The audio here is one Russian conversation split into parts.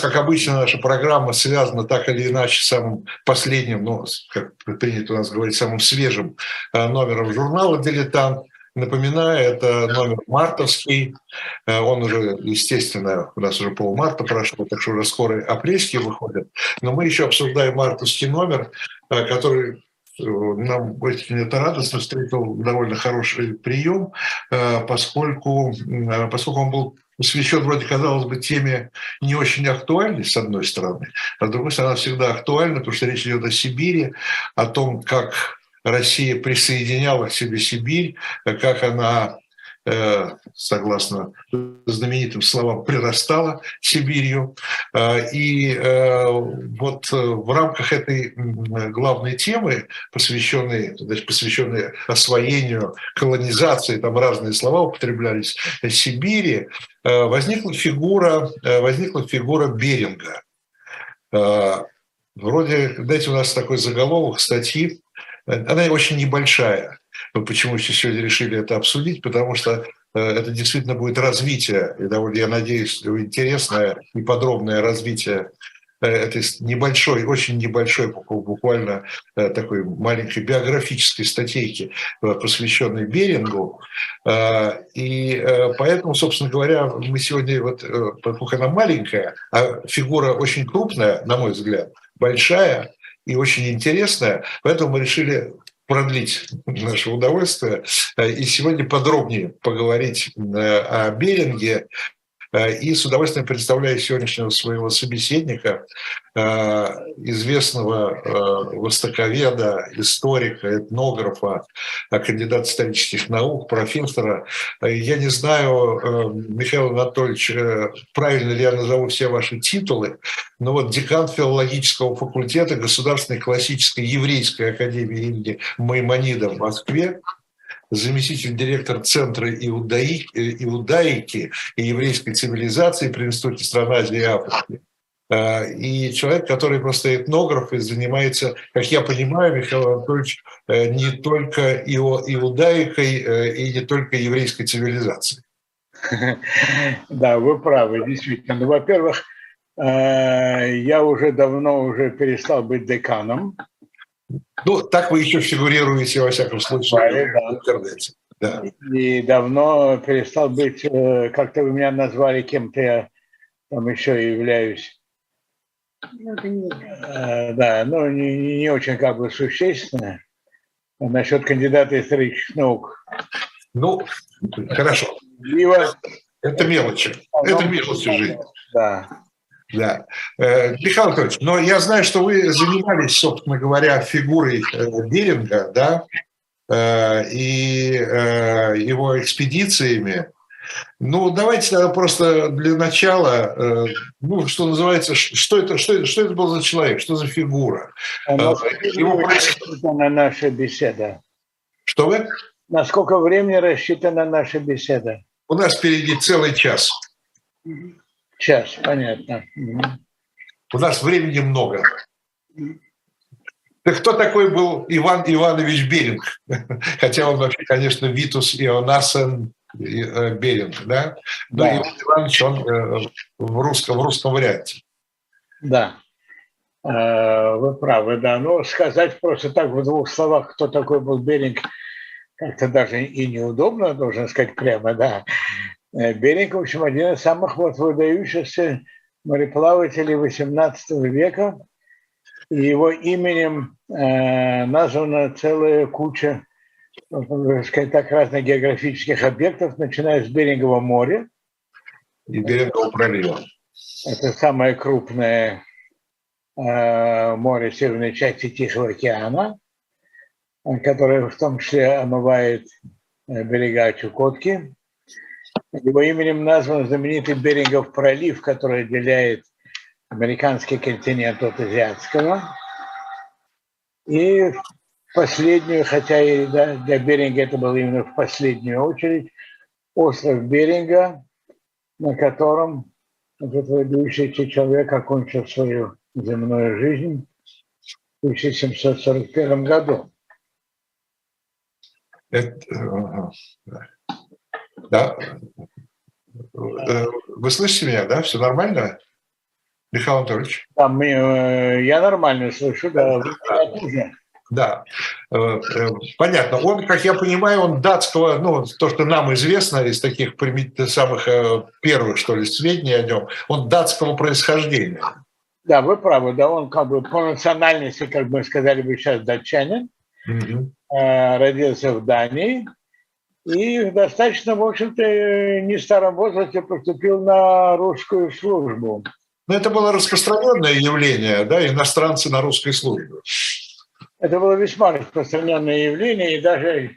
как обычно, наша программа связана так или иначе с самым последним, ну, как принято у нас говорить, самым свежим э, номером журнала «Дилетант». Напоминаю, это номер мартовский. Э, он уже, естественно, у нас уже полмарта прошло, так что уже скоро апрельский выходит. Но мы еще обсуждаем мартовский номер, э, который нам очень это радостно встретил довольно хороший прием, поскольку, поскольку он был посвящен вроде, казалось бы, теме не очень актуальной, с одной стороны, а с другой стороны, она всегда актуальна, потому что речь идет о Сибири, о том, как Россия присоединяла к себе Сибирь, как она Э, согласно знаменитым словам, прирастала Сибирью. Э, и э, вот в рамках этой главной темы, посвященной, значит, посвященной освоению, колонизации, там разные слова употреблялись, Сибири, возникла фигура, возникла фигура Беринга. Вроде, знаете, у нас такой заголовок статьи, она очень небольшая, мы почему сегодня решили это обсудить, потому что э, это действительно будет развитие, и довольно, я надеюсь, интересное и подробное развитие э, этой небольшой, очень небольшой, буквально э, такой маленькой биографической статейки, посвященной Берингу. И поэтому, собственно говоря, мы сегодня, вот, поскольку она маленькая, а фигура очень крупная, на мой взгляд, большая и очень интересная, поэтому мы решили продлить наше удовольствие э, и сегодня подробнее поговорить э, о Беринге, Э, и с удовольствием представляю сегодняшнего своего собеседника, э, известного э, востоковеда, историка, этнографа, кандидата исторических наук, профессора. Я не знаю, Михаил Анатольевич, правильно ли я назову все ваши титулы, но вот декан филологического факультета Государственной классической еврейской академии имени Маймонида в Москве, заместитель директора Центра иудаи, э, иудаики и еврейской цивилизации при Институте стран Азии и Африки. Э, и человек, который просто этнограф и занимается, как я понимаю, Михаил Анатольевич, э, не только иудаикой и не только еврейской цивилизацией. Да, вы правы, действительно. Ну, во-первых, я уже давно уже перестал быть деканом, ну, так вы еще фигурируете, во всяком случае, да. в интернете. Да. И давно перестал быть, э, как-то вы меня назвали кем-то, я там еще являюсь. Ну, э, да, ну не, не очень как бы существенно. Насчет кандидата исторических наук. Ну, хорошо. Либо... Это мелочи. Это мелочи жизни. Да. Да. Э, Михаил Анатольевич, но я знаю, что вы занимались, собственно говоря, фигурой э, Беринга, да, э, и его экспедициями. Ну, давайте тогда просто для начала, ну, что называется, что это, что, что это был за человек, что за фигура? Его рассчитана наша беседа. Что вы? На сколько времени рассчитана наша беседа? У нас впереди целый час. Час, понятно. У нас времени много. Так кто такой был Иван Иванович Беринг? Хотя он вообще, конечно, Витус Ионасен э, Беринг, да? Но да. Иван Иванович, он э, в русском, в русском варианте. Да, э, вы правы, да. Но сказать просто так в двух словах, кто такой был Беринг, как-то даже и неудобно, должен сказать прямо, да. Э, Беринг, в общем, один из самых вот выдающихся мореплавателей XVIII века. И его именем э, названа целая куча, ну, сказать так, разных географических объектов, начиная с Берингового моря. И Берингового пролива. Это самое крупное э, море северной части Тихого океана, которое в том числе омывает э, берега Чукотки. Его именем назван знаменитый Берингов пролив, который отделяет американский континент от азиатского. И последнюю, хотя и да, для Беринга это было именно в последнюю очередь, остров Беринга, на котором этот выдающийся человек окончил свою земную жизнь в 1741 году. Это, да. Э, вы слышите меня, да? Все нормально? Михаил Анатольевич. Да, мы, э, я нормально слышу, да, да. Э, понятно. Он, как я понимаю, он датского, ну, то, что нам известно из таких самых первых, что ли, сведений о нем, он датского происхождения. Да, вы правы, да, он как бы по национальности, как мы сказали бы сейчас, датчанин, угу. родился в Дании, и в достаточно, в общем-то, не старом возрасте поступил на русскую службу. Но это было распространенное явление, да, иностранцы на русской службе. Это было весьма распространенное явление, и даже,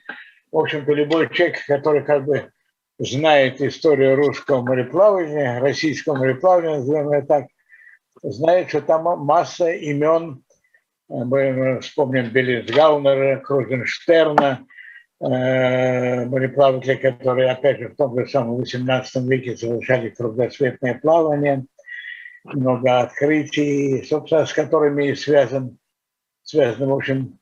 в общем-то, любой человек, который как бы знает историю русского мореплавания, российского мореплавания, назовем это так, знает, что там масса имен, мы вспомним Беллисгаунера, Крузенштерна, Э, мореплаватели, которые, опять же, в том же самом 18 веке совершали кругосветное плавание, много открытий, собственно, с которыми связан, связана, в общем,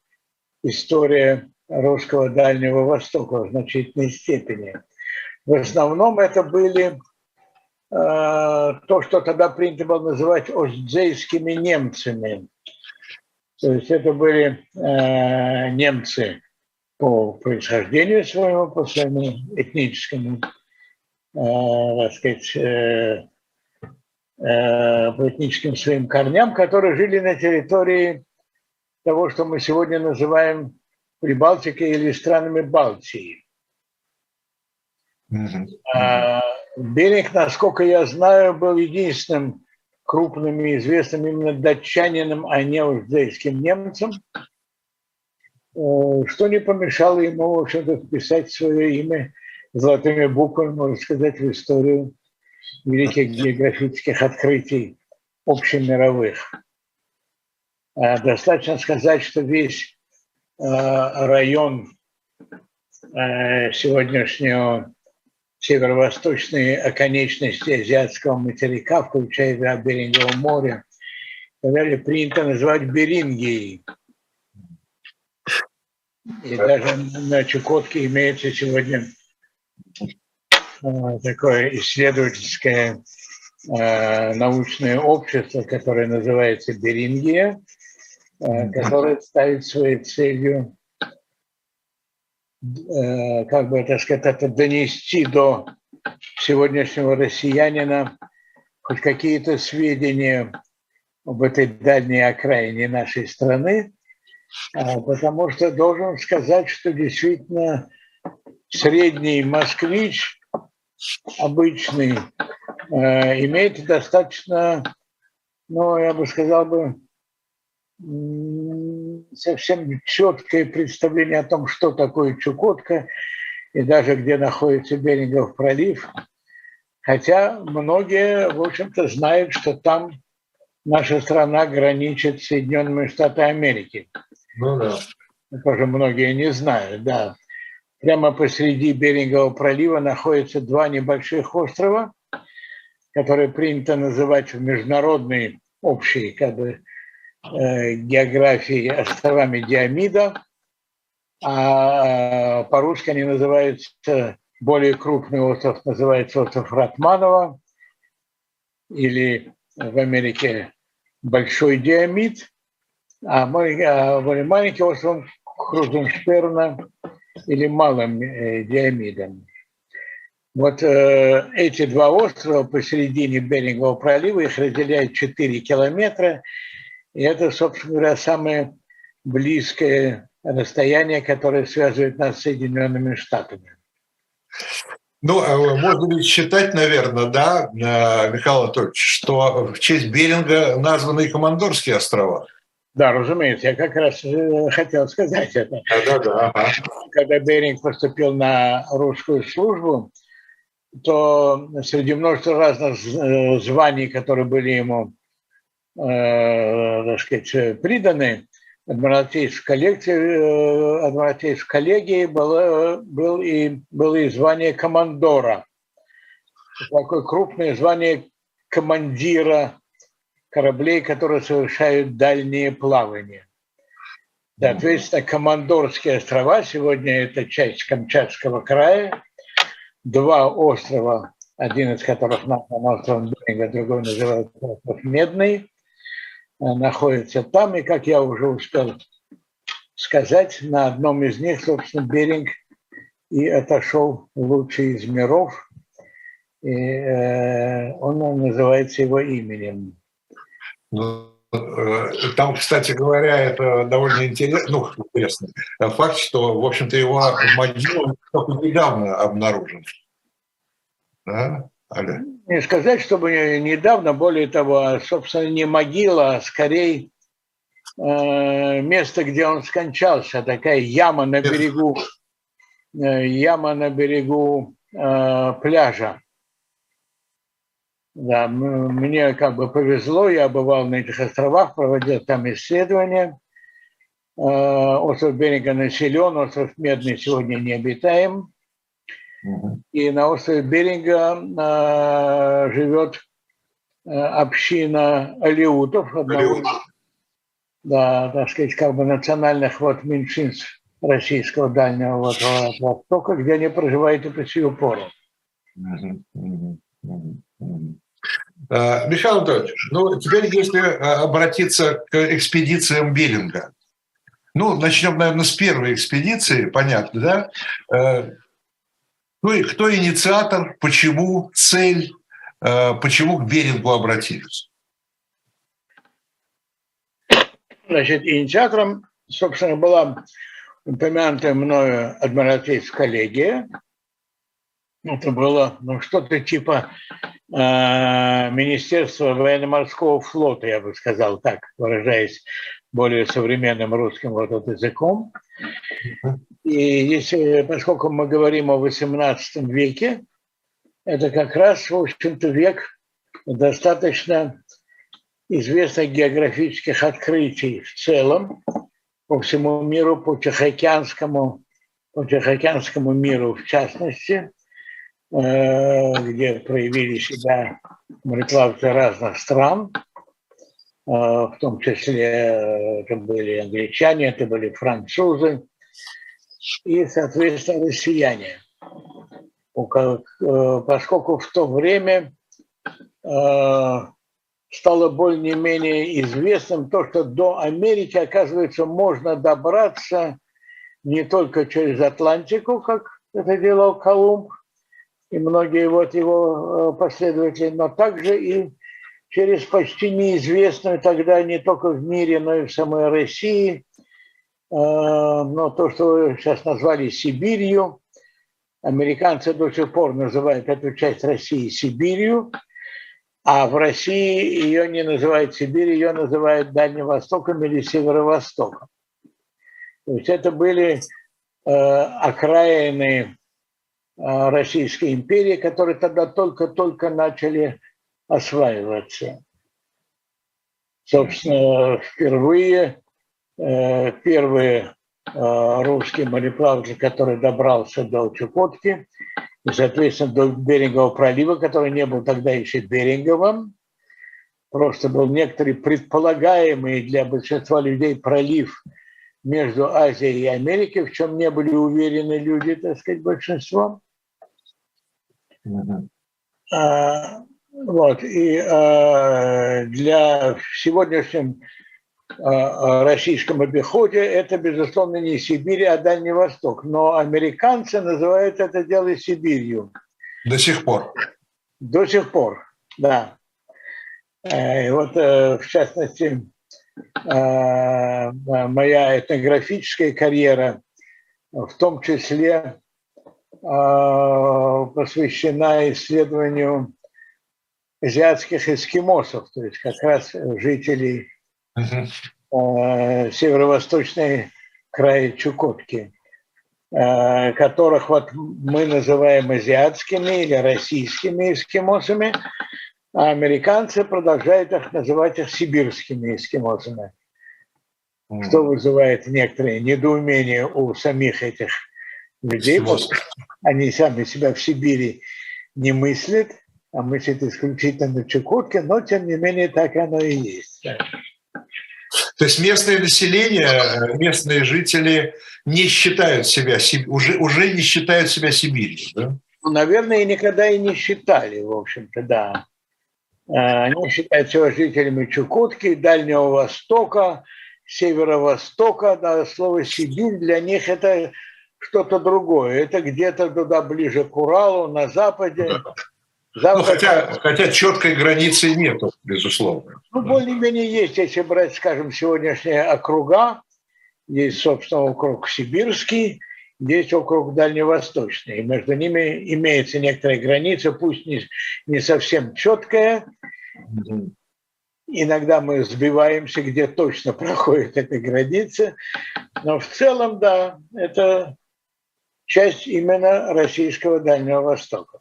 история русского Дальнего Востока в значительной степени. В основном это были э, то, что тогда принято было называть остзейскими немцами. То есть это были э, немцы, по происхождению своему, по своему этническому, э, так сказать, э, э, по этническим своим корням, которые жили на территории того, что мы сегодня называем Прибалтикой или странами Балтии. Mm-hmm. А, Берег, насколько я знаю, был единственным крупным и известным именно датчанином, а не узбекским немцем, что не помешало ему, в общем-то, вписать свое имя золотыми буквами, можно сказать, в историю великих географических открытий общемировых. Достаточно сказать, что весь район сегодняшнего северо-восточной оконечности азиатского материка, включая Беринговое море, принято называть Берингией – и даже на Чукотке имеется сегодня э, такое исследовательское э, научное общество, которое называется Берингия, э, которое ставит своей целью как бы, так сказать, это донести до сегодняшнего россиянина хоть какие-то сведения об этой дальней окраине нашей страны, а, потому что должен сказать, что действительно средний москвич, обычный, э, имеет достаточно, ну, я бы сказал бы, совсем четкое представление о том, что такое Чукотка и даже где находится Берингов пролив. Хотя многие, в общем-то, знают, что там наша страна граничит с Соединенными Штатами Америки. Ну да. Тоже многие не знают, да. Прямо посреди Берингового пролива находятся два небольших острова, которые принято называть в международной общей как бы, э, географии островами Диамида, а по-русски они называются, более крупный остров называется остров Ратманова, или в Америке Большой Диамид, а мы а, были маленьким островом Крузенштерна или малым э, диамидом. Вот э, эти два острова посередине Берингового пролива, их разделяют 4 километра, и это, собственно говоря, самое близкое расстояние, которое связывает нас с Соединенными Штатами. Ну, а можно ли считать, наверное, да, э, Михаил Анатольевич, что в честь Беринга названы и Командорские острова? Да, разумеется, я как раз э, хотел сказать это. Да, да, да. Ага. Когда Беринг поступил на русскую службу, то среди множества разных э, званий, которые были ему, э, так сказать, приданы, адмиралтейской коллекции, э, адмиралтейской коллегии было, был и, было и звание командора. Такое крупное звание командира кораблей, которые совершают дальние плавания. Соответственно, Командорские острова, сегодня это часть Камчатского края, два острова один из которых назван островом Беринга, другой называется остров Медный, находится там. И, как я уже успел сказать, на одном из них, собственно, Беринг и отошел лучший из миров. И э, он называется его именем. Э, там, кстати говоря, это довольно интересно, ну, интересный факт, что, в общем-то, его могила только недавно обнаружен. Да? Аля. Не сказать, чтобы недавно, более того, собственно, не могила, а скорее э, место, где он скончался, такая яма на берегу, э, яма на берегу э, пляжа. Да, мне как бы повезло, я бывал на этих островах, проводил там исследования. Э, остров Берега населен, остров Медный сегодня не обитаем. И на острове Беринга э, живет э, община алиутов, одного, да, так сказать, как бы национальных вот меньшинств российского дальнего вот, востока, где они проживают и по сию пору. Михаил Анатольевич, ну теперь если обратиться к экспедициям Беринга, ну, начнем, наверное, с первой экспедиции, понятно, да? Ну и кто инициатор, почему, цель, э, почему к Берингу обратились? Значит, инициатором, собственно, была упомянутая мною адмиралтейская коллегия. Это было ну, что-то типа э, Министерства военно-морского флота, я бы сказал так, выражаясь более современным русским вот, вот языком. И если, поскольку мы говорим о XVIII веке, это как раз, в общем-то, век достаточно известных географических открытий в целом по всему миру, по Тихоокеанскому, по Тихоокеанскому миру в частности, где проявили себя мореплавцы разных стран, э, в том числе э, это были англичане, это были французы, и, соответственно, россияне. Э, поскольку в то время э, стало более-менее известным то, что до Америки, оказывается, можно добраться не только через Атлантику, как это делал Колумб и многие вот его э, последователи, но также и через почти неизвестную тогда не только в мире, но и в самой России Э, но то, что сейчас назвали Сибирью, американцы до сих пор называют эту часть России Сибирью, а в России ее не называют Сибирь, ее называют Дальним Востоком или Северо-Востоком. То есть это были э, окраины Российской империи, которые тогда только-только начали осваиваться. Собственно, впервые Э, первый э, русский мореплаватель, который добрался до Чукотки, и, соответственно, до Берингового пролива, который не был тогда еще Беринговым, просто был некоторый предполагаемый для большинства людей пролив между Азией и Америкой, в чем не были уверены люди, так сказать, большинство. А, вот, и а, для сегодняшнем российском обиходе, это, безусловно, не Сибирь, а Дальний Восток. Но американцы называют это дело Сибирью. До сих пор. До сих пор, да. Э, и вот, э, в частности, э, моя этнографическая карьера в том числе посвящена исследованию азиатских эскимосов, то есть как раз жителей uh северо-восточный край Чукотки, э, которых вот мы называем азиатскими или российскими эскимосами, а американцы продолжают их называть их сибирскими эскимосами, что вызывает некоторые недоумение у самих этих людей. Они сами себя в Сибири не мыслят, а мыслят исключительно на Чукотке, но тем не менее так оно и есть. То есть местное население, местные жители не считают себя, уже, уже не считают себя Сибирью, да? Ну, наверное, никогда и не считали, в общем-то, да. А, они считают себя жителями Чукотки, Дальнего Востока, Северо-Востока. Да, слово «Сибирь» для них это что-то другое. Это где-то туда ближе к Уралу, на западе. Запад... Ну, хотя, хотя четкой границы нету, безусловно. Ну, более-менее есть, если брать, скажем, сегодняшние округа. Есть, собственно, округ Сибирский, есть округ Дальневосточный. И между ними имеется некоторая граница, пусть не, не совсем четкая. Иногда мы сбиваемся, где точно проходит эта граница. Но в целом, да, это часть именно российского Дальнего Востока.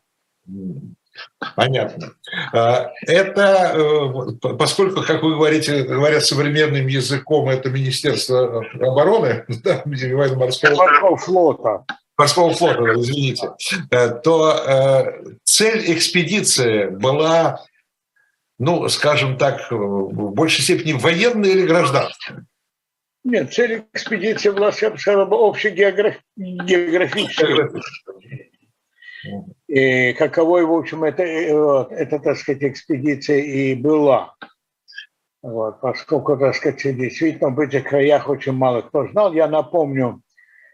Понятно. А, это, э, поскольку, как вы говорите, говорят современным языком, это Министерство обороны, да, морского, морского флота. Морского флота, извините, э, то э, цель экспедиции была, ну, скажем так, в большей степени военная или гражданская? Нет, цель экспедиции была, общегеографическая. И каковой, в общем, это, вот, это, так сказать, экспедиция и была. Вот, поскольку, так сказать, действительно в этих краях очень мало кто знал. Я напомню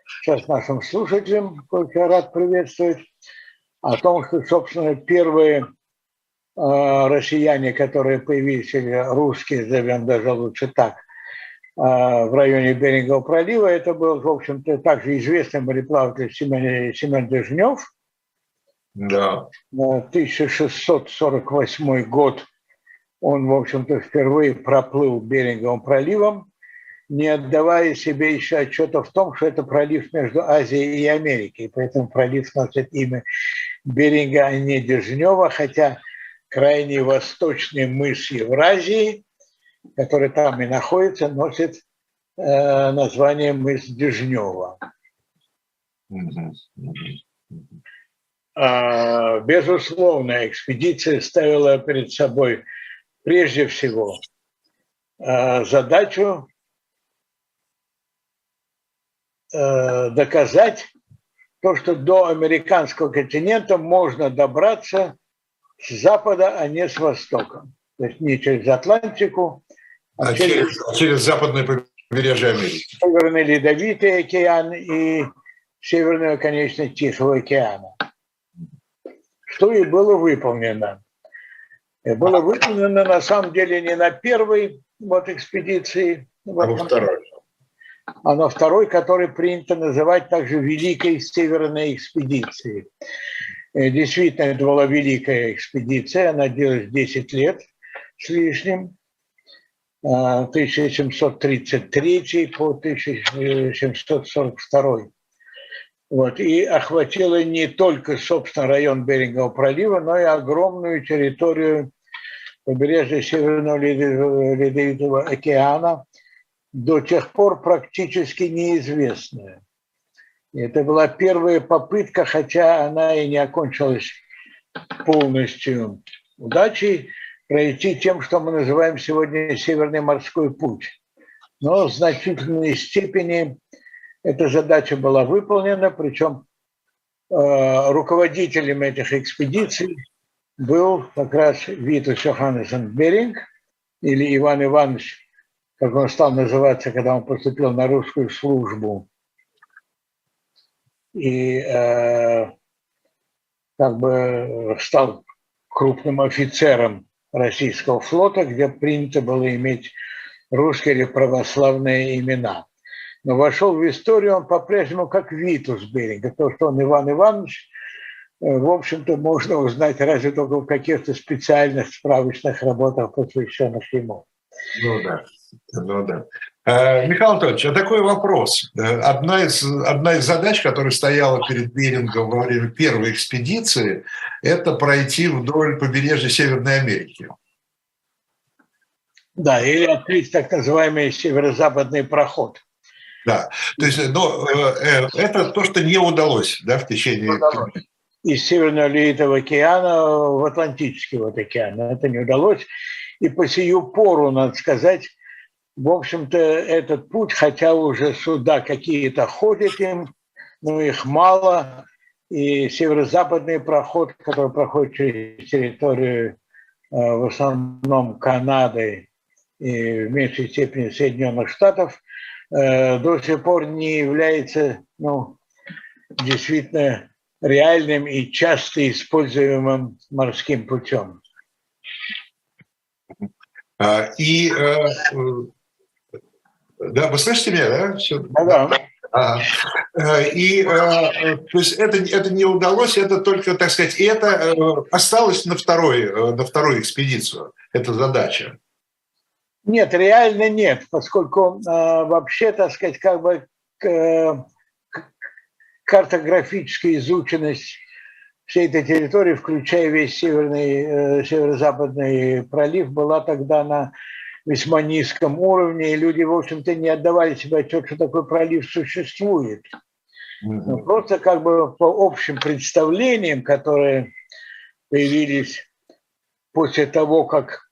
сейчас нашим слушателям, которых я рад приветствовать, о том, что, собственно, первые э, россияне, которые появились, или русские, назовем даже лучше так, э, в районе Берингового пролива, это был, в общем-то, также известный мореплаватель Семен, Семен Дежнев – да. 1648 год он, в общем-то, впервые проплыл Беринговым проливом, не отдавая себе еще отчета в том, что это пролив между Азией и Америкой. Поэтому пролив носит имя Беринга, а не Дежнева, хотя крайний восточный мыс Евразии, который там и находится, носит э, название мыс Дежнева. Mm-hmm. А, безусловно, экспедиция ставила перед собой прежде всего а, задачу а, доказать то, что до американского континента можно добраться с запада, а не с востока. То есть не через Атлантику, а, а через, через, через западное побережье Америки. Северный Ледовитый океан и северную конечность Тихого океана что и было выполнено. Было выполнено на самом деле не на первой вот экспедиции, а во второй. а на второй, который принято называть также Великой Северной экспедицией. И действительно, это была великая экспедиция, она длилась 10 лет с лишним, 1733 по 1742 вот, и охватила не только, собственно, район Берингового пролива, но и огромную территорию побережья Северного Ледовитого океана, до тех пор практически неизвестная. Это была первая попытка, хотя она и не окончилась полностью удачей, пройти тем, что мы называем сегодня Северный морской путь. Но в значительной степени эта задача была выполнена, причем э, руководителем этих экспедиций был как раз Витус Йоханнесен Беринг, или Иван Иванович, как он стал называться, когда он поступил на русскую службу. И э, как бы стал крупным офицером российского флота, где принято было иметь русские православные имена но вошел в историю он по-прежнему как Витус Беринга. То, что он Иван Иванович, э, в общем-то, можно узнать разве только в каких-то специальных справочных работах, посвященных ему. Ну да, ну да. Э, Михаил Анатольевич, а такой вопрос. Э, одна из, одна из задач, которая стояла перед Берингом во время первой экспедиции, это пройти вдоль побережья Северной Америки. Да, или открыть так называемый северо-западный проход. Да, то есть но, э, это то, что не удалось да, в течение... Из Северного Ледовитого океана в Атлантический вот океан. Это не удалось. И по сию пору, надо сказать, в общем-то, этот путь, хотя уже сюда какие-то ходят им, но их мало, и северо-западный проход, который проходит через территорию в основном Канады и в меньшей степени Соединенных Штатов, до сих пор не является ну, действительно реальным и часто используемым морским путем. А, и э, да, вы слышите меня, да? Все. Да, да. А, и э, то есть это, это не удалось, это только, так сказать, это э, осталось на, второй, на вторую экспедицию, эта задача. Нет, реально нет, поскольку э, вообще, так сказать, как бы э, картографическая изученность всей этой территории, включая весь северный, э, северо-западный пролив, была тогда на весьма низком уровне, и люди, в общем-то, не отдавали себе отчет, что такой пролив существует. Но просто как бы по общим представлениям, которые появились после того, как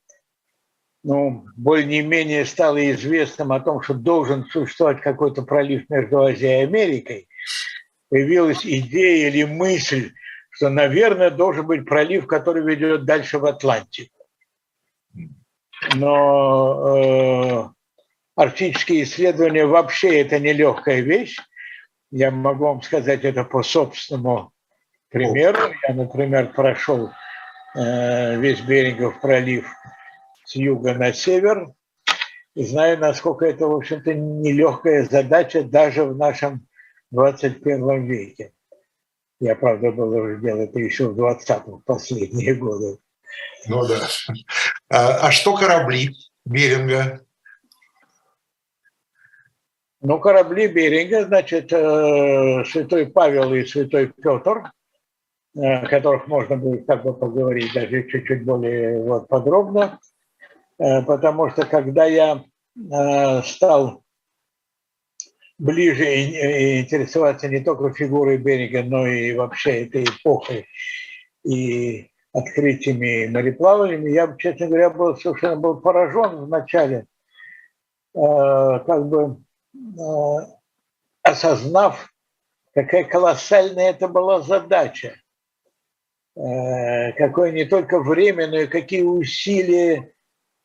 ну, более-менее стало известным о том, что должен существовать какой-то пролив между Азией и Америкой, появилась идея или мысль, что, наверное, должен быть пролив, который ведет дальше в Атлантику. Но э, арктические исследования вообще это нелегкая вещь. Я могу вам сказать это по собственному примеру. Я, например, прошел э, весь Берингов пролив с юга на север и знаю, насколько это, в общем-то, нелегкая задача даже в нашем 21 веке. Я, правда, должен делать это еще в 20-м, последние годы. Ну да. А, а что корабли Беринга? Ну, корабли Беринга, значит, э, Святой Павел и Святой Петр, о которых можно будет как бы поговорить даже чуть-чуть более вот, подробно, э, потому что когда я э, стал ближе интересоваться не только фигурой Беринга, но и вообще этой эпохой и открытиями мореплаваниями, я, честно говоря, был совершенно был поражен вначале, э, как бы э, осознав, какая колоссальная это была задача, э, какое не только время, но и какие усилия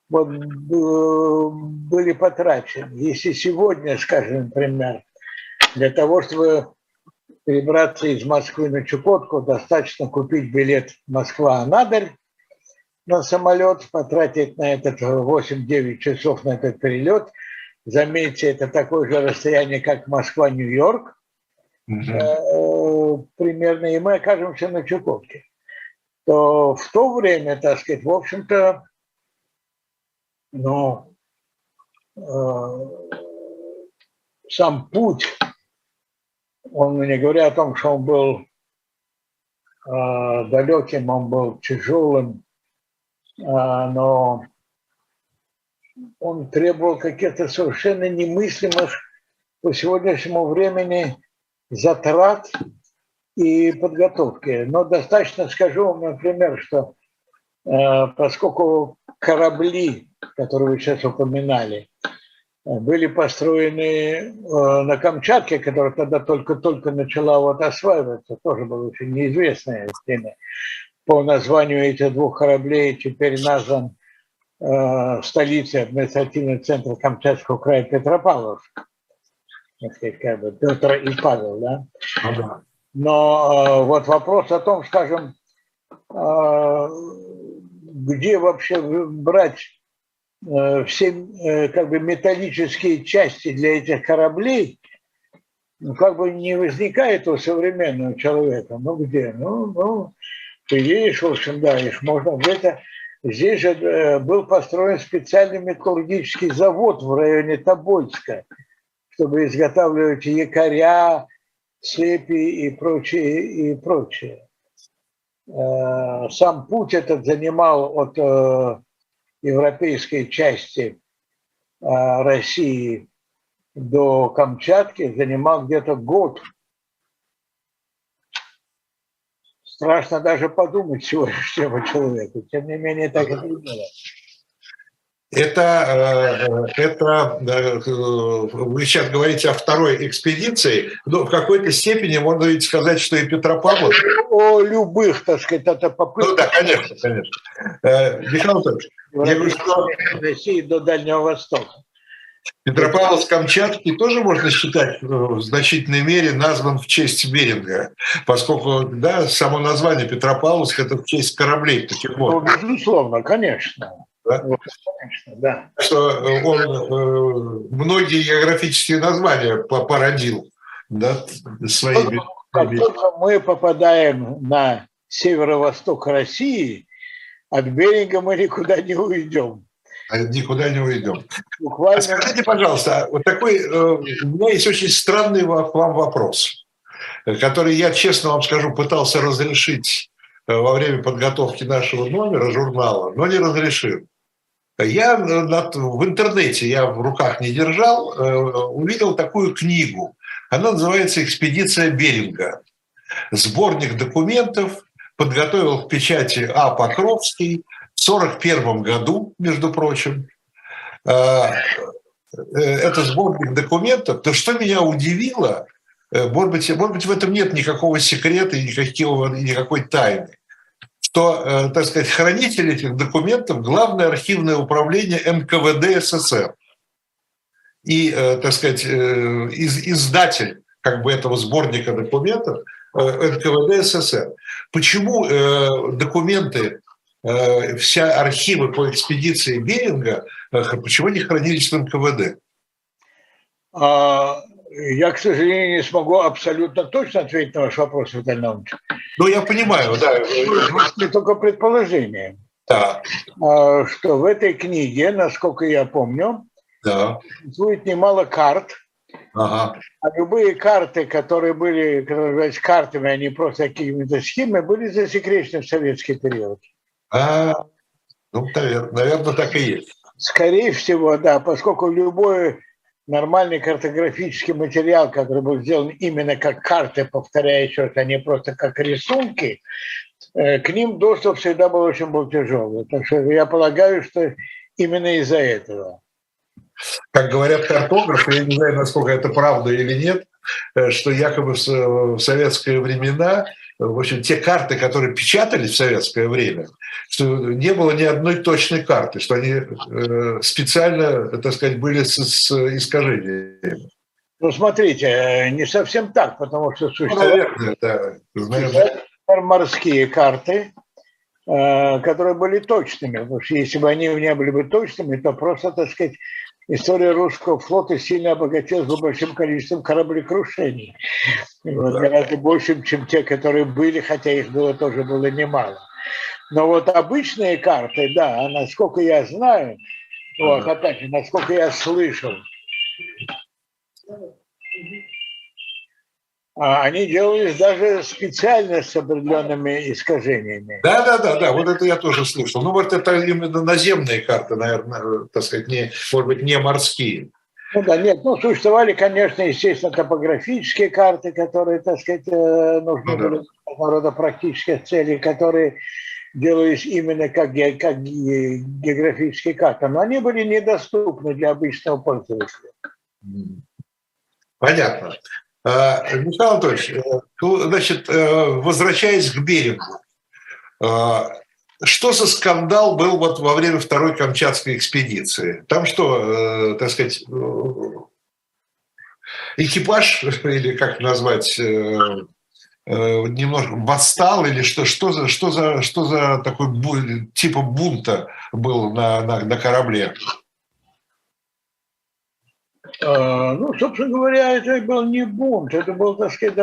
вот, были потрачены. Если сегодня, скажем, например, для того, чтобы перебраться из Москвы на Чукотку, достаточно купить билет Москва-Анадырь на самолет, потратить на этот 8-9 часов на этот перелет. Заметьте, это такое же расстояние, как Москва-Нью-Йорк. Угу. Примерно, и мы окажемся на Чукотке. То в то время, так сказать, в общем-то, но э, сам путь, он не говоря о том, что он был э, далеким, он был тяжелым, э, но он требовал каких-то совершенно немыслимых по сегодняшнему времени затрат и подготовки. Но достаточно скажу вам, например, что э, поскольку корабли которые вы сейчас упоминали, были построены э, на Камчатке, которая тогда только-только начала вот осваиваться, тоже было очень неизвестное время. По названию этих двух кораблей теперь назван э, столицей административный центр Камчатского края Петропавловск. как бы Петр и Павел, да? Ага. Но э, вот вопрос о том, скажем, э, где вообще брать все э, как бы металлические части для этих кораблей, ну, как бы не возникает у современного человека. Ну, где? Ну, ну ты видишь, в общем, да, их можно где-то... Здесь же э, был построен специальный металлургический завод в районе Тобольска, чтобы изготавливать якоря, цепи и прочее, и прочее. Сам путь этот занимал от европейской части а, России до Камчатки занимал где-то год. Страшно даже подумать сегодняшнему человеку. Тем не менее, так и было. Это, э, это э, вы сейчас говорите о второй экспедиции, но в какой-то степени можно ведь сказать, что и Петропавловск... О любых, так сказать, это попытка... Ну да, конечно, конечно. Э, Михаил Анатольевич, я говорю, что... России до Дальнего Востока. Петропавловск-Камчатский тоже можно считать в значительной мере назван в честь Беринга, поскольку да, само название Петропавловск – это в честь кораблей таких вот. Ну, безусловно, конечно. Да? Вот, конечно, да. Что э, он э, многие географические названия породил да, своими. Как только мы попадаем на северо-восток России, от берега мы никуда не уйдем. А никуда не уйдем. Буквально... Скажите, пожалуйста, вот такой, э, у меня есть очень странный вам вопрос, который я, честно вам скажу, пытался разрешить во время подготовки нашего номера журнала, но не разрешил. Я в интернете, я в руках не держал, э, увидел такую книгу. Она называется «Экспедиция Беринга». Сборник документов подготовил к печати А. Покровский в 1941 году, между прочим. Э, э, это сборник документов. То, что меня удивило, может быть, может быть, в этом нет никакого секрета и никакого, никакой тайны что, э, так сказать, хранитель этих документов – Главное архивное управление НКВД СССР. И, э, так сказать, э, издатель как бы этого сборника документов НКВД СССР. Почему документы, вся архивы по экспедиции Беринга, почему они хранились в НКВД? Я, к сожалению, не смогу абсолютно точно ответить на ваш вопрос, Виталий Наумович. Ну, я понимаю, да. Это только предположение. Да. А, что в этой книге, насколько я помню, да. существует немало карт. Ага. А любые карты, которые были, которые являются картами, а не просто какими-то схемами, были засекречены в советский период. А, ну, наверное, наверное, так и есть. Скорее всего, да, поскольку любой нормальный картографический материал, который был сделан именно как карты, повторяю еще а не просто как рисунки, э, к ним доступ всегда был очень был тяжелый. Так что я полагаю, что именно из-за этого. Как говорят картографы, я не знаю, насколько это правда или нет, э, что якобы в советские времена в общем, те карты, которые печатались в советское время, что не было ни одной точной карты, что они э, специально, так сказать, были с, с искажениями. Ну, смотрите, э, не совсем так, потому что существуют ну, наверное, да. морские карты, э, которые были точными. Потому что если бы они не были бы точными, то просто, так сказать, история русского флота сильно обогатилась большим количеством кораблекрушений. Вот, гораздо большим, чем те, которые были, хотя их было тоже было немало. Но вот обычные карты, да, насколько я знаю, вот, опять же, насколько я слышал, а они делались даже специально с определенными искажениями. Да, да, да, да, вот это я тоже слышал. Ну вот это именно наземные карты, наверное, так сказать, не, может быть, не морские. Ну да, нет, ну существовали, конечно, естественно, топографические карты, которые, так сказать, э, нужны ну, были да. рода практических целей, которые делались именно как, как географические карты, но они были недоступны для обычного пользователя. Понятно. А, Михаил Анатольевич, э, значит, э, возвращаясь к берегу, а, что за скандал был вот во время второй Камчатской экспедиции? Там что, э, так сказать, экипаж, или как назвать, немножко восстал или что, что, за, что, за, что за такой типа бунта был на, на, на корабле? А, ну, собственно говоря, это был не бунт, это была, так сказать,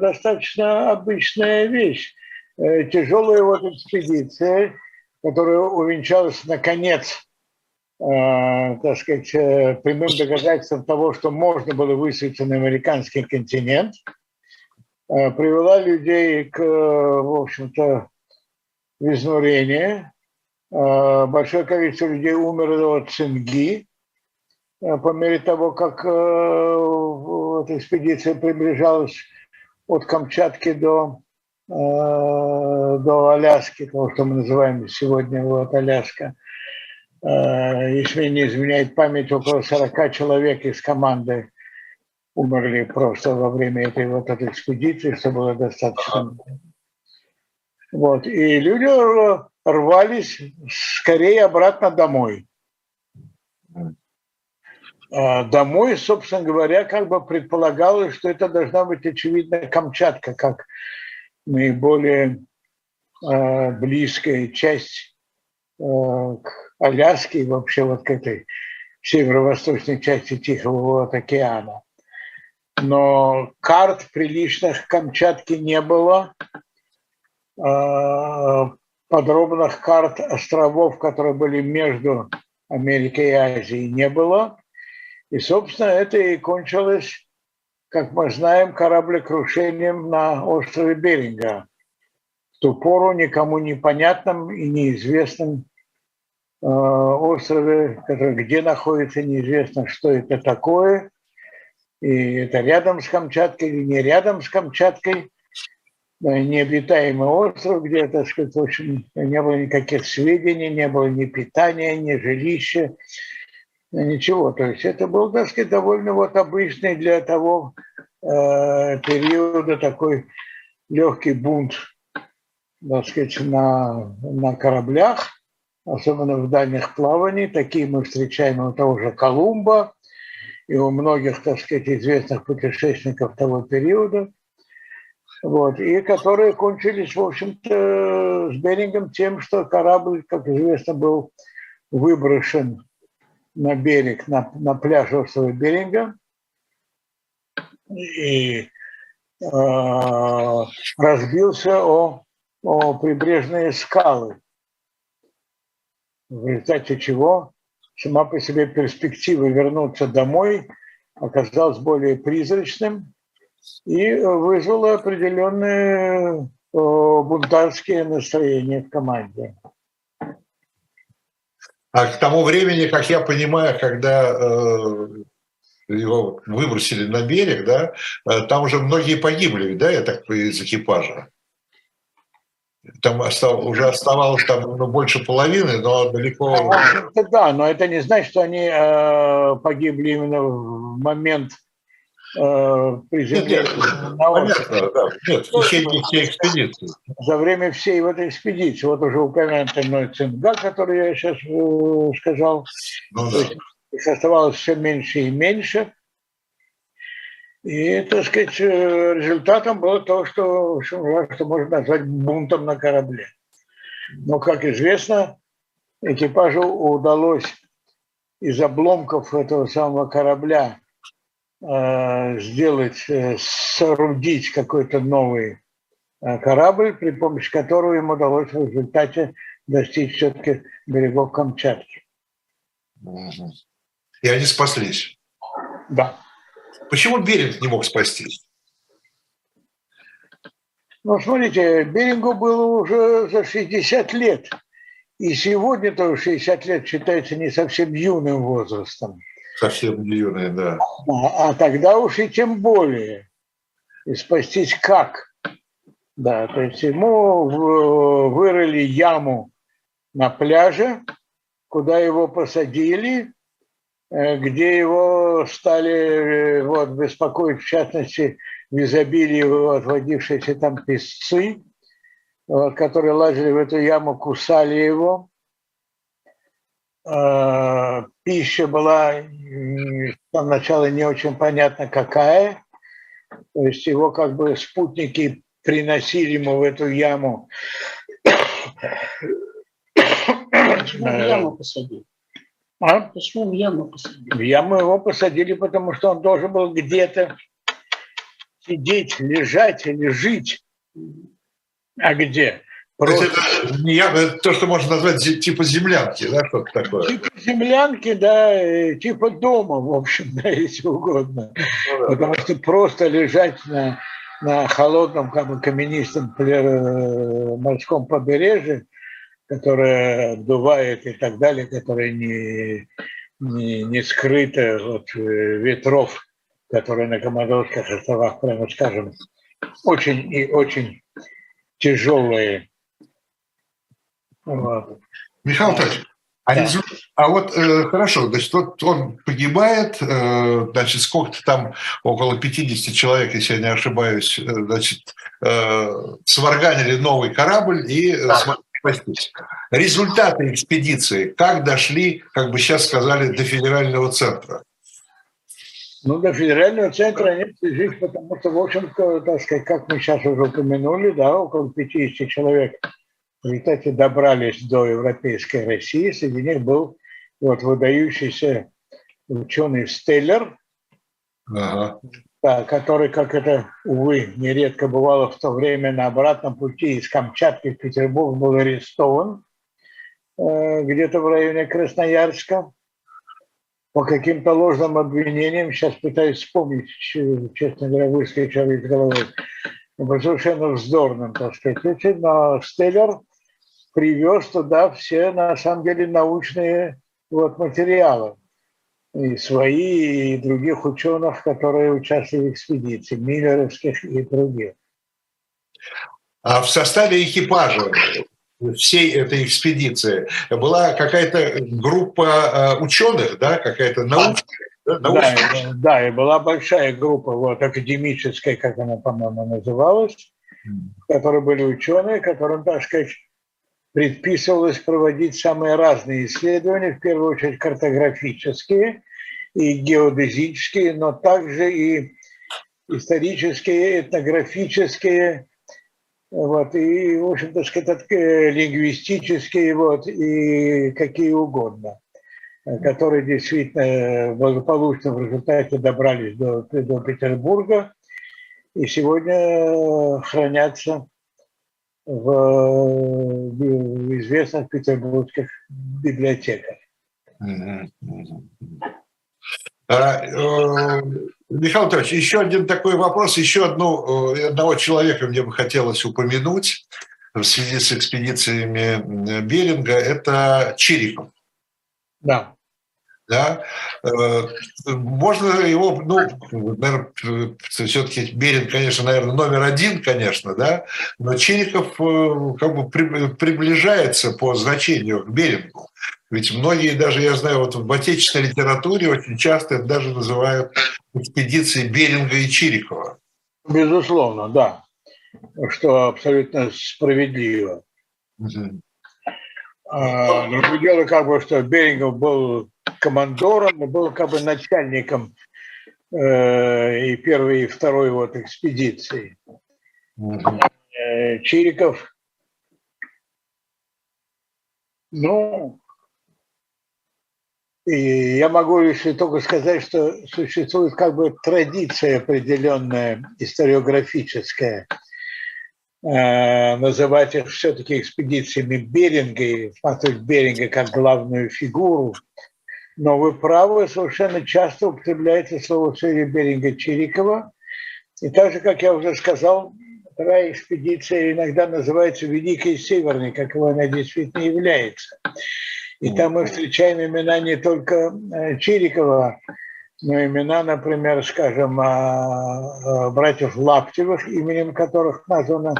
достаточно обычная вещь. Э, Тяжелая вот экспедиция, которая увенчалась, наконец, э, так сказать, э, прямым доказательством того, что можно было высадиться на американский континент, привела людей к, в общем-то, в. Большое количество людей умерло от цинги, Э, по мере того, как э, эта экспедиция приближалась от Камчатки до, э, до Аляски, того, что мы называем сегодня вот Аляска. если не изменяет память, около 40 человек из команды умерли просто во время этой вот этой экспедиции, что было достаточно. Вот. И люди рвались скорее обратно домой. А домой, собственно говоря, как бы предполагалось, что это должна быть, очевидно, Камчатка, как наиболее э, близкая часть э, к Аляске и вообще вот к этой северо-восточной части Тихого океана. Но карт приличных Камчатки не было. Э, подробных карт островов, которые были между Америкой и Азией, не было. И, собственно, это и кончилось, как мы знаем, кораблекрушением на острове Беринга. В ту пору никому непонятном и неизвестном э, острове, который где находится, неизвестно, что это такое. И это рядом с Камчаткой или не рядом с Камчаткой. Необитаемый остров, где, так сказать, в общем, не было никаких сведений, не было ни питания, ни жилища, ничего. То есть это был, так сказать, довольно вот обычный для того э, периода такой легкий бунт, так сказать, на, на кораблях, особенно в дальних плаваниях. Такие мы встречаем у того же Колумба и у многих, так сказать, известных путешественников того периода. Вот, и которые кончились, в общем-то, с Берингом тем, что корабль, как известно, был выброшен на берег, на, на пляж острова Беринга и э, разбился о, о прибрежные скалы, в результате чего сама по себе перспектива вернуться домой оказалась более призрачным и вызвала определенные бунтарские настроения в команде. А к тому времени, как я понимаю, когда э, его выбросили на берег, да, э, там уже многие погибли, да, я так из экипажа. Там остав, уже оставалось там ну, больше половины, но далеко... Да, но это не значит, что они э, погибли именно в момент э, приземления на. За время всей в этой экспедиции. Вот уже упомянутый мной Цинга, который я сейчас э, сказал. Ну, да. Их оставалось все меньше и меньше. И, так сказать, э, результатом было то, что, что можно назвать бунтом на корабле. Но, как известно, экипажу удалось из обломков этого самого корабля сделать, э, соорудить какой-то новый корабль, при помощи которого им удалось в результате достичь все-таки берегов Камчатки. И они спаслись. Да. Почему Беринг не мог спастись? Ну, смотрите, Берингу было уже за 60 лет. И сегодня тоже 60 лет считается не совсем юным возрастом. Совсем не юный, да. А, а тогда уж и тем более. И спастись как? Да, то есть ему вырыли яму на пляже, куда его посадили, Э, где его стали э, вот, беспокоить, в частности, в изобилии отводившиеся там песцы, вот, которые лазили в эту яму, кусали его. Э, пища была там не очень понятно какая. То есть его как бы спутники приносили ему в эту яму. Почему в яму посадили? А? Почему в яму посадили? В яму его посадили, потому что он должен был где-то сидеть, лежать или жить. А где? Просто... Это, это то, что можно назвать типа землянки, да, что-то такое. Типа землянки, да, типа дома, в общем, да, если угодно. Ну, да. Потому что просто лежать на, на холодном, каменистом э, морском побережье, которая обдувает и так далее, которая не, не, не скрыта от э, ветров, которые на Комодорских островах, прямо скажем, очень и очень тяжелые. Вот. Михаил Анатольевич, А, да. а вот э, хорошо, значит, вот он погибает, э, значит, сколько-то там, около 50 человек, если я не ошибаюсь, э, значит, э, сварганили новый корабль и да. смогли спастись. Результаты экспедиции, как дошли, как бы сейчас сказали, до федерального центра? Ну, до федерального центра нет жить, потому что, в общем-то, так сказать, как мы сейчас уже упомянули, да, около 50 человек в результате добрались до европейской России. Среди них был вот выдающийся ученый Стеллер, ага. да, который, как это, увы, нередко бывало в то время, на обратном пути из Камчатки в Петербург был арестован э, где-то в районе Красноярска по каким-то ложным обвинениям, сейчас пытаюсь вспомнить, честно говоря, выскочил из головы, по совершенно вздорным, так сказать, но Стеллер привез туда все, на самом деле, научные вот, материалы. И свои, и других ученых, которые участвовали в экспедиции, миллеровских и других. А в составе экипажа всей этой экспедиции была какая-то группа э, ученых, да, какая-то научная. Да, да, да, и была большая группа, вот, академическая, как она, по-моему, называлась, в которой были ученые, которым, так сказать, предписывалось проводить самые разные исследования, в первую очередь картографические и геодезические, но также и исторические, этнографические, вот, и, в общем-то, сказать, э, лингвистические, вот, и какие угодно, которые действительно благополучно в результате добрались до, до Петербурга. И сегодня хранятся в, в известных петербургских библиотеках. А, э, Михаил Анатольевич, еще один такой вопрос, еще одну, э, одного человека мне бы хотелось упомянуть в связи с экспедициями Беринга, это Чириков. Да. Да? Э, можно его, ну, наверное, все-таки Беринг, конечно, наверное, номер один, конечно, да, но Чириков как бы приближается по значению к Берингу. Ведь многие, даже я знаю, вот в отечественной литературе очень часто это даже называют экспедицией Беринга и Чирикова. Безусловно, да, что абсолютно справедливо. Угу. А, другое дело, как бы, что Берингов был командором, был как бы начальником э, и первой, и второй вот экспедиции. Угу. Чириков, ну, и я могу лишь только сказать, что существует как бы традиция определенная историографическая, э, называть их все-таки экспедициями Беринга и смотреть Беринга как главную фигуру. Но вы правы, совершенно часто употребляется слово Сырия Беринга Чирикова. И так же, как я уже сказал, вторая экспедиция иногда называется Великой Северной, какова она действительно является. И там мы встречаем имена не только э, Чирикова, но имена, например, скажем, а, а, братьев Лаптевых, именем которых названо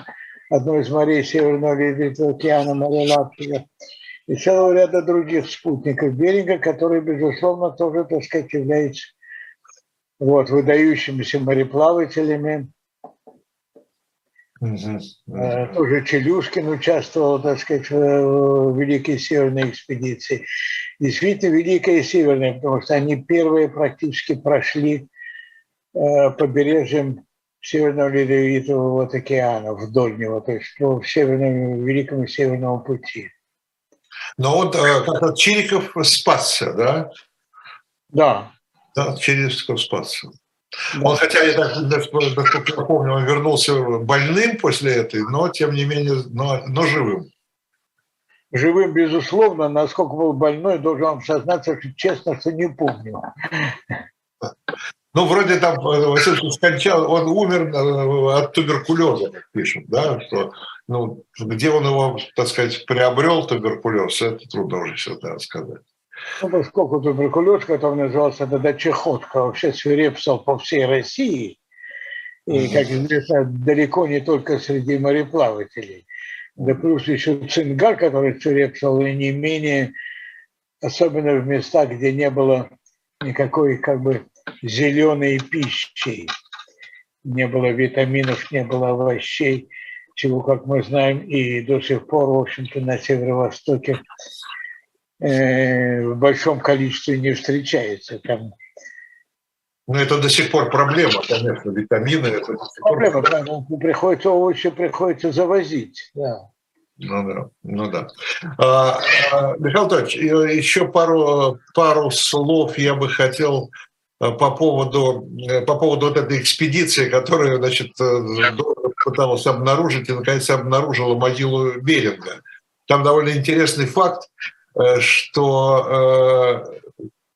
одно из морей Северного Ледовитого океана, море Лаптева, и целого ряда других спутников Беринга, которые, безусловно, тоже, так сказать, являются вот, выдающимися мореплавателями, Угу. Тоже Челюшкин участвовал, так сказать, в Великой Северной экспедиции. Действительно, Великая Северная, потому что они первые практически прошли э, побережьем Северного Ледовитого вот океана, вдоль него, то есть по Северному, Великому Северному пути. Но вот э, как Чириков спасся, да? Да. Да, Чириков спасся. Он, хотя, я так, насколько я помню, он вернулся больным после этой, но, тем не менее, но, но живым. Живым, безусловно, насколько был больной, должен вам сознаться, что честно, что не помню. Ну, вроде там э, Василий скончал, он умер э, от туберкулеза, как пишут, да, что, ну, где он его, так сказать, приобрел туберкулез, это трудно уже сейчас сказать. Ну, поскольку туберкулез, который назывался тогда чехотка, вообще свирепствовал по всей России, и, как известно, далеко не только среди мореплавателей. Да плюс еще цингар, который свирепствовал, и не менее особенно в местах, где не было никакой как бы зеленой пищи, не было витаминов, не было овощей, чего, как мы знаем, и до сих пор, в общем-то, на северо-востоке э, в большом количестве не встречается. Там ну, это до сих пор проблема, конечно, витамины. Это проблема, пор... приходится овощи приходится завозить, да. Ну да, ну да. А, а, Михаил Анатольевич, еще пару, пару слов я бы хотел э, по поводу, э, по поводу вот этой экспедиции, которая, значит, э, пыталась обнаружить и, наконец, обнаружила могилу Беринга. Там довольно интересный факт, что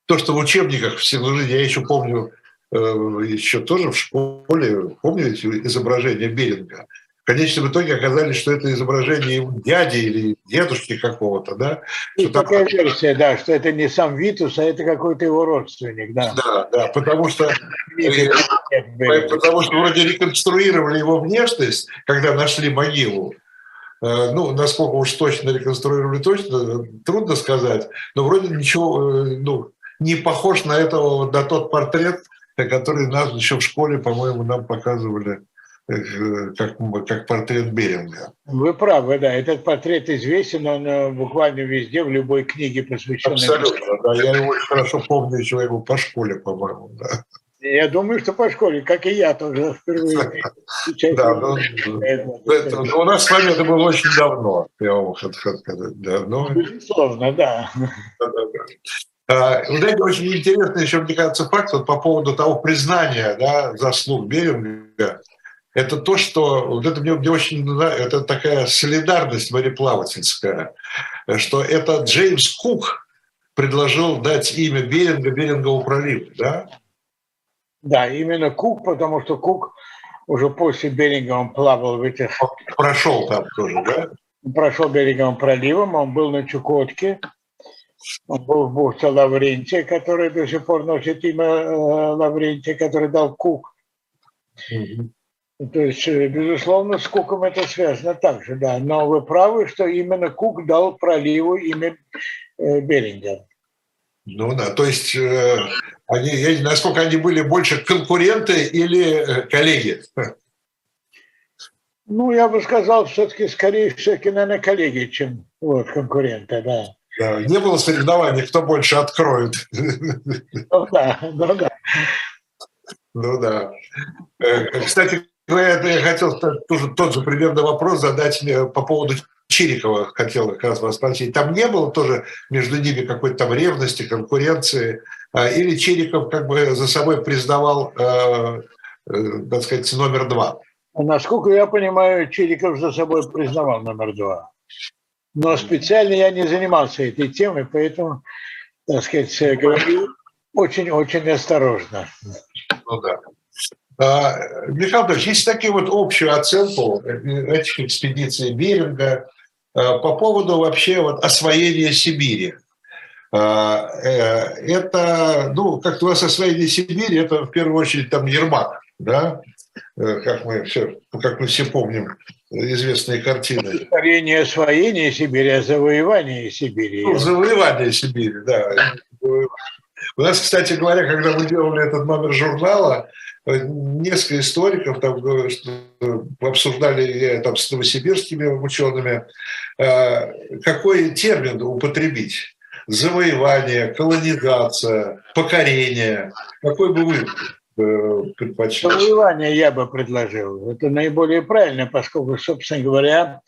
то, что в учебниках всей жизни, я еще помню, еще тоже в школе, помните изображение Беринга, в конечном итоге оказались, что это изображение его дяди или дедушки какого-то, да? И что такая там... версия, да, что это не сам Витус, а это какой-то его родственник, да. Да, да, потому что, потому что вроде реконструировали его внешность, когда нашли могилу, э, ну, насколько уж точно реконструировали, точно, трудно сказать, но вроде ничего, э, ну, не похож на этого, на тот портрет, который нас еще в школе, по-моему, нам показывали как, как портрет Беринга. Вы правы, да. Этот портрет известен, он э, буквально везде, в любой книге, посвященной... Абсолютно, да. Я его очень хорошо помню еще его по школе, по-моему, да. Я думаю, что по школе, как и я тоже впервые. Да, ну, у нас с вами это было очень давно, я вам хочу сказать. Давно. Безусловно, да. А, вы знаете, очень интересный еще, мне кажется, факт вот по поводу того признания да, заслуг Беринга это то, что вот это мне, мне очень это такая солидарность мореплавательская, что это Джеймс Кук предложил дать имя Беринга Берингову проливу, да? Да, именно Кук, потому что Кук уже после Беринга он плавал в этих... Прошел там тоже, да? Прошел Беринговым проливом, он был на Чукотке, он был в бухте Лаврентия, который до сих пор носит имя э, Лаврентия, который дал Кук. Mm-hmm. То есть, э, безусловно, с Куком это связано также, да. Но вы правы, что именно Кук дал проливу имя э, Беринга. Ну да, то есть, э, они, я, насколько они были больше конкуренты или коллеги? Ну, я бы сказал, все-таки скорее все-таки, наверное, коллеги, чем вот, конкуренты, да. да. Не было соревнований, кто больше откроет. Ну да, ну да. Ну да. Кстати, ну, я, хотел тоже тот же примерно вопрос задать по поводу Чирикова, хотел как раз вас спросить. Там не было тоже между ними какой-то там ревности, конкуренции? А, или Чириков как бы за собой признавал, э, э, так сказать, номер два? Насколько я понимаю, Чириков за собой признавал номер два. Но специально я не занимался этой темой, поэтому, так сказать, говорю очень-очень осторожно. Ну да. А, Михаил Анатольевич, есть такие вот общую оценку этих экспедиций Беринга а, по поводу вообще вот освоения Сибири. А, э, это, ну, как-то у вас освоение Сибири, это в первую очередь там Ермак, да, э, как мы все, как мы все помним, известные картины. Освоение Сибири, а завоевание Сибири. Ну, завоевание Сибири, да. У нас, кстати говоря, когда мы делали этот номер журнала, несколько историков там обсуждали там, с новосибирскими учеными, э, какой термин употребить. Завоевание, колонизация, покорение. Какой бы вы э, предпочли? Завоевание я бы предложил. Это наиболее правильно, поскольку, собственно говоря,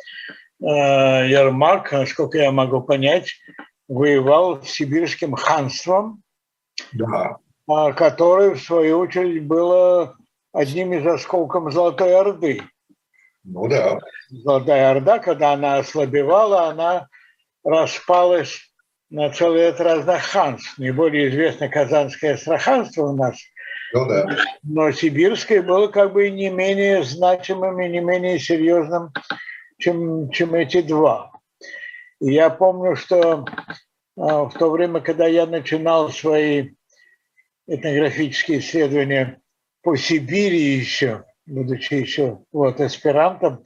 э, Ермак, насколько я могу понять, воевал с сибирским ханством. Да а, которое, в свою очередь, было одним из осколков Золотой Орды. Ну да. Золотая Орда, когда она ослабевала, она распалась на целый ряд разных ханств. Наиболее известно Казанское Астраханство у нас. Ну да. Но Сибирское было как бы не менее значимым и не менее серьезным, чем, чем эти два. И я помню, что а, в то время, когда я начинал свои этнографические исследования по Сибири еще, будучи еще вот, аспирантом,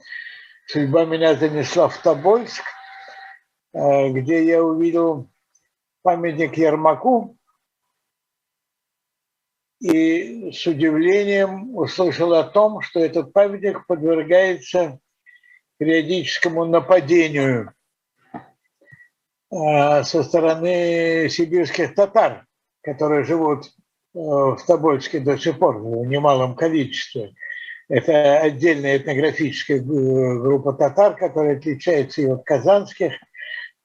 судьба меня занесла в Тобольск, э, где я увидел памятник Ермаку и с удивлением услышал о том, что этот памятник подвергается периодическому нападению а, со стороны сибирских татар, которые живут э, в Тобольске до сих пор в немалом количестве. Это отдельная этнографическая группа татар, которая отличается и от казанских,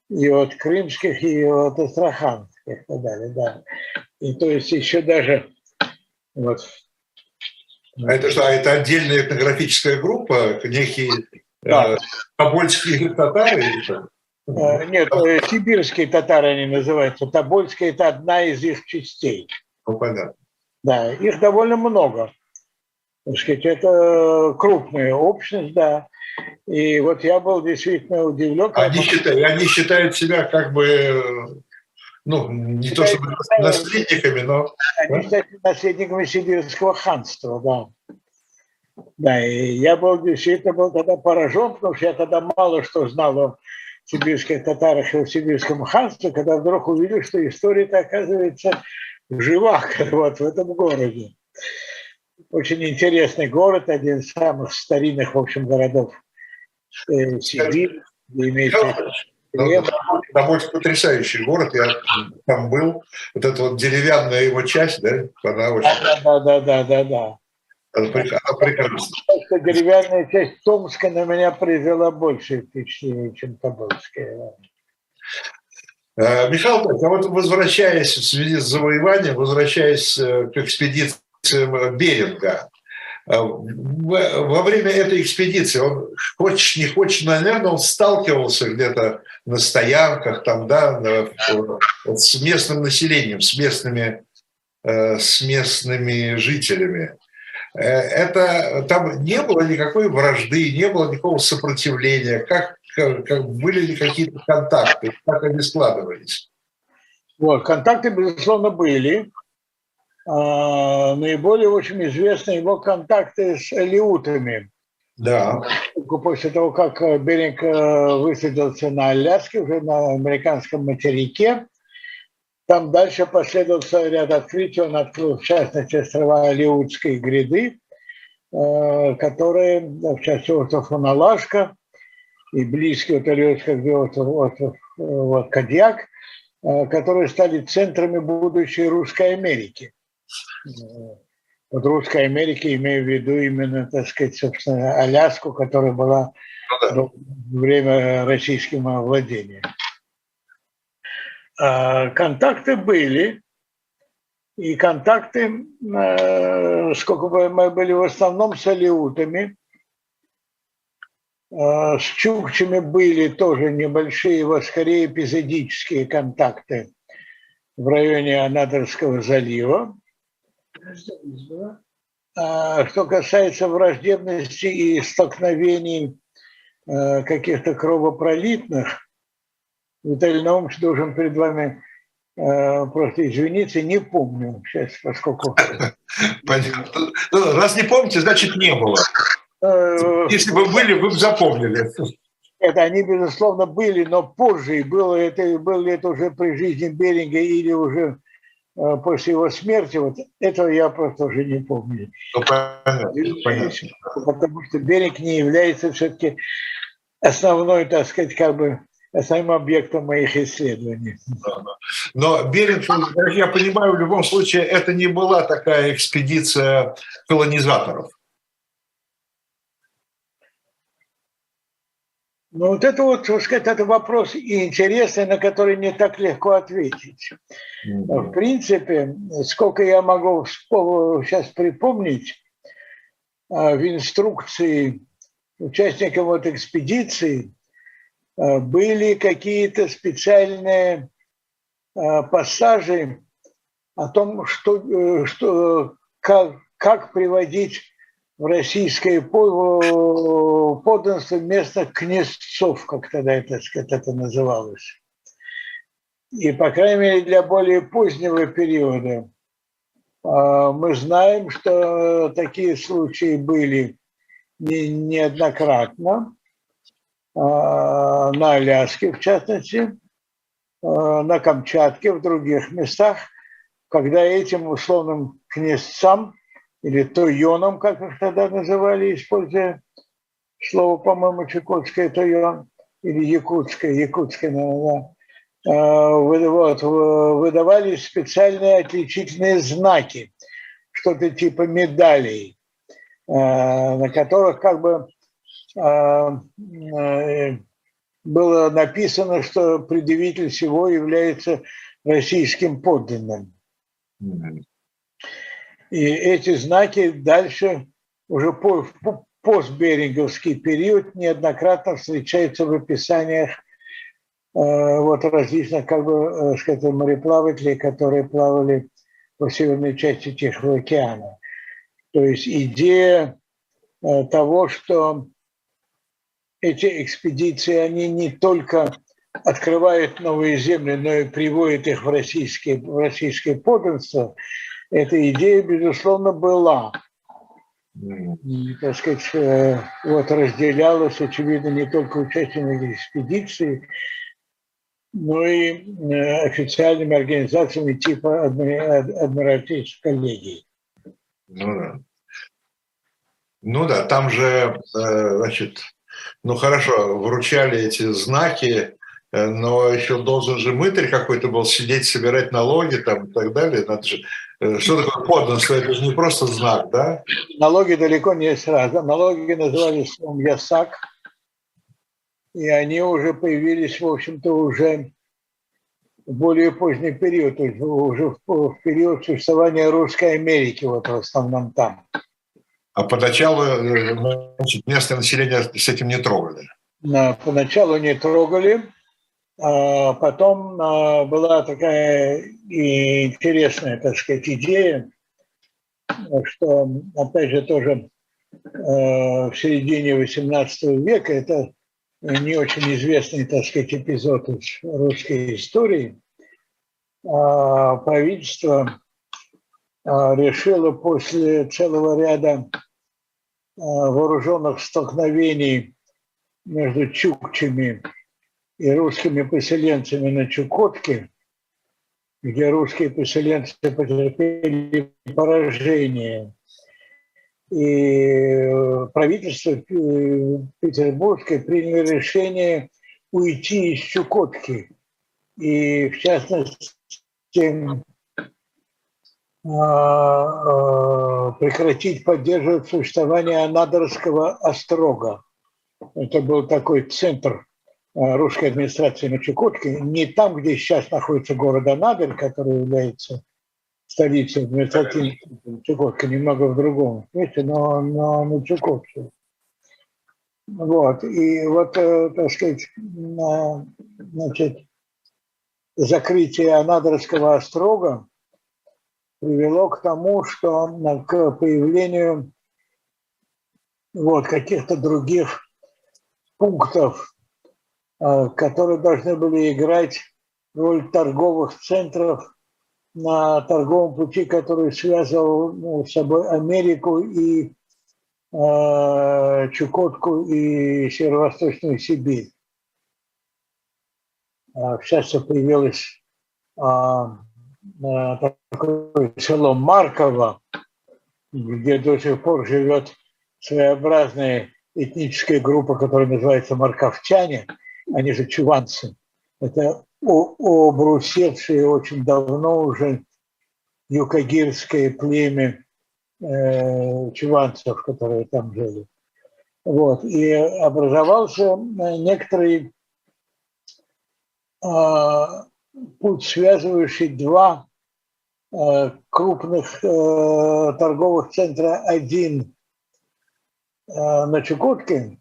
и от крымских, и от астраханских и так далее. Да. И то есть еще даже вот. А это что, а это отдельная этнографическая группа, некие да. э, тобольские татары? Э, нет, э, сибирские татары они называются. Тобольские – это одна из их частей. Ну, понятно. Да, их довольно много. Так сказать, это крупная общность, да. И вот я был действительно удивлен. Они, считают, они считают себя как бы, ну, не то чтобы наследниками, но... Они считают наследниками сибирского ханства, да. Да, и я был действительно был тогда поражен, потому что я тогда мало что знал о сибирских татарах и о сибирском ханстве, когда вдруг увидел, что история-то оказывается жива вот в этом городе очень интересный город, один из самых старинных, в общем, городов э, Сибири, очень потрясающий город, я там был. Вот эта вот деревянная его часть, да, она очень... Да, да, да, да, да. Она прекрасна. Деревянная часть Томска на меня произвела больше впечатление, чем Тобольская. Э, Михаил, а вот возвращаясь в связи с завоеванием, возвращаясь э, к экспедиции Беринга. Э, во время этой экспедиции он, хочешь не хочешь, наверное, он сталкивался где-то на стоянках, там, да, с местным населением, с местными, с местными жителями. Это там не было никакой вражды, не было никакого сопротивления. Как, как были ли какие-то контакты, как они складывались? Вот, контакты, безусловно, были. А, наиболее, в общем, известны его контакты с элиутами. Да. После того, как Беринг э, высадился на Аляске, уже на американском материке, там дальше последовал ряд открытий. Он открыл, в частности, острова Алиутской гряды, э, которые, в частности, остров Уналашка и близкий от Алиутска, где остров, остров э, вот, Кадьяк, которые стали центрами будущей Русской Америки. Под Русской Америки имею в виду именно, так сказать, собственно, Аляску, которая была ну, да. время российским владением. А, контакты были, и контакты, э, сколько бы мы были в основном с алиутами, с чукчами были тоже небольшие, вот скорее эпизодические контакты в районе Анадырского залива. А что касается враждебности и столкновений э, каких-то кровопролитных, Виталий Наумович должен перед вами просто извиниться, не помню сейчас, поскольку... Понятно. Ну, раз не помните, значит не было. Э, Если бы были, вы бы запомнили. Это они, безусловно, были, но позже, было это, было это уже при жизни Беринга или уже Э, после его смерти, вот этого я просто уже не помню. Ну, понятно, понятно. Потому что берег не является все-таки основной, так сказать, как бы основным объектом моих исследований. Но берег, я понимаю, в любом случае, это не была такая экспедиция колонизаторов. Ну, вот это вот, так сказать, это вопрос и интересный, на который не так легко ответить. Mm-hmm. В принципе, сколько я могу сейчас припомнить, а, в инструкции участникам вот экспедиции а, были какие-то специальные а, пассажи о том, что, э, что, как, как приводить российское подданство местных князцов, как тогда это, сказать, это называлось. И, по крайней мере, для более позднего периода а, мы знаем, что такие случаи были неоднократно, а, на Аляске в частности, на Камчатке, в других местах, когда этим условным князцам или тойоном, как их тогда называли, используя слово, по-моему, чукотское тойон, или якутское, якутское, наверное, вот, выдавались специальные отличительные знаки, что-то типа медалей, на которых как бы было написано, что предъявитель всего является российским подданным. И эти знаки дальше уже по, в постберинговский период неоднократно встречаются в описаниях э, вот различных как бы, э, сказать, мореплавателей, которые плавали по северной части Тихого океана. То есть идея э, того, что эти экспедиции, они не только открывают новые земли, но и приводят их в российское, в российское подданство, эта идея, безусловно, была. Так сказать, э, вот разделялась, очевидно, не только участниками экспедиции, но и э, официальными организациями типа Адмиралтейской коллегии. Ну да. Ну да, там же, э, значит, ну хорошо, вручали эти знаки, но еще должен же мытарь какой-то был сидеть, собирать налоги там и так далее. Надо же... Э, что такое подданство? Это же не просто знак, да? Налоги далеко не сразу. Налоги назывались словом ясак, и они уже появились, в общем-то, уже в более поздний период, то есть уже в период существования Русской Америки, вот в основном там. А поначалу э, значит, местное население с этим не трогали? Поначалу не трогали. А потом а, была такая интересная, так сказать, идея, что, опять же, тоже э, в середине XVIII века, это не очень известный, так сказать, эпизод из русской истории, а, правительство решило после целого ряда вооруженных столкновений между чукчами и русскими поселенцами на Чукотке, где русские поселенцы потерпели поражение. И правительство Петербургское приняло решение уйти из Чукотки. И в частности а, прекратить поддерживать существование Анадырского острога. Это был такой центр русской администрации на Чукотке, не там, где сейчас находится город Анадырь, который является столицей административной Чукотки, немного в другом месте, но, но на Чукотке. Вот, и вот, э, так сказать, значит, закрытие Анадырского острога привело к тому, что к появлению вот, каких-то других пунктов, э, которые должны были играть роль торговых центров на торговом пути, который связывал ну, с собой Америку и э, Чукотку и Северо-Восточную Сибирь. Сейчас а, появилась а, такое село Марково, где до сих пор живет своеобразная этническая группа, которая называется марковчане, они же чуванцы. Это обрусевшие очень давно уже юкагирское племя э, чуванцев, которые там жили. Вот. И образовался некоторый э, путь, связывающий два э, крупных э, торговых центра. Один э, на Чукотке,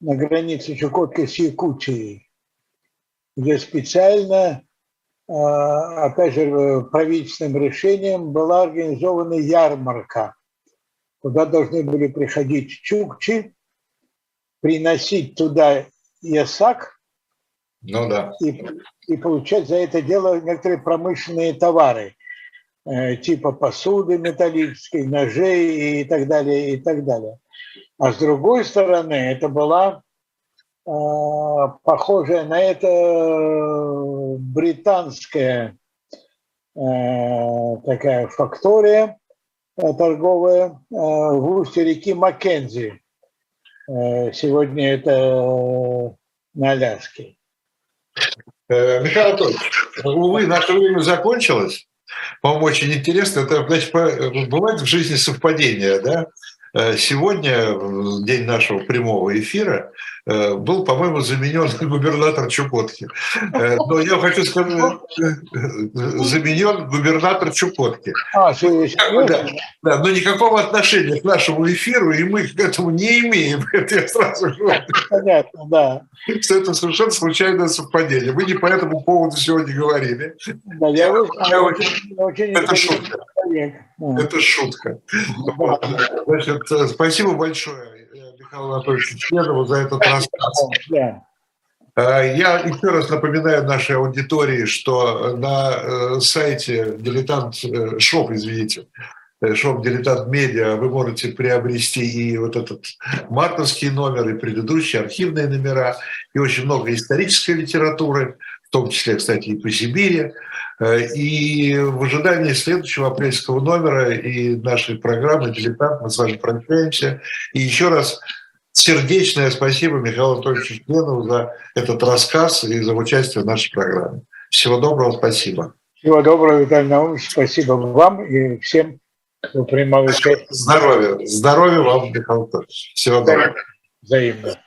на границе Чукотки с Якутией, где специально, опять же, правительственным решением была организована ярмарка, куда должны были приходить чукчи, приносить туда ясак – ну да. И, и получать за это дело некоторые промышленные товары, э, типа посуды металлической, ножей и так далее, и так далее. А с другой стороны, это была похожая на это британская такая фактория торговая в устье реки Маккензи. Сегодня это на Аляске. Михаил Анатольевич, увы, наше время закончилось. По-моему, очень интересно. Это, значит, бывает в жизни совпадение, да? Э, сегодня, в день нашего прямого эфира, э, был, по-моему, заменен губернатор Чукотки. Э, но я хочу сказать, заменен губернатор Чукотки. А, да, да, но никакого отношения к нашему эфиру, и мы к этому не имеем. Это я сразу говорю. Понятно, да. Что это совершенно случайное совпадение. Мы не по этому поводу сегодня говорили. Да, я, я, я очень, очень это шутка. Это шутка. Значит, спасибо большое Михаилу Анатольевичу Членову за этот рассказ. А, я еще раз напоминаю нашей аудитории, что на э, сайте дилетант э, шоп, извините, э, шоп дилетант медиа вы можете приобрести и вот этот мартовский номер, и предыдущие архивные номера, и очень много исторической литературы, в том числе, кстати, и по Сибири. Э, и в ожидании следующего апрельского номера и нашей программы «Дилетант» мы с вами прощаемся. И еще раз сердечное спасибо Михаилу Анатольевичу Членову за этот рассказ и за участие в нашей программе. Всего доброго, спасибо. Всего доброго, Виталий Наумович. Спасибо вам и всем, кто принимал участие. Здоровья. Здоровья вам, Михаил Анатольевич. Всего доброго. Взаимно.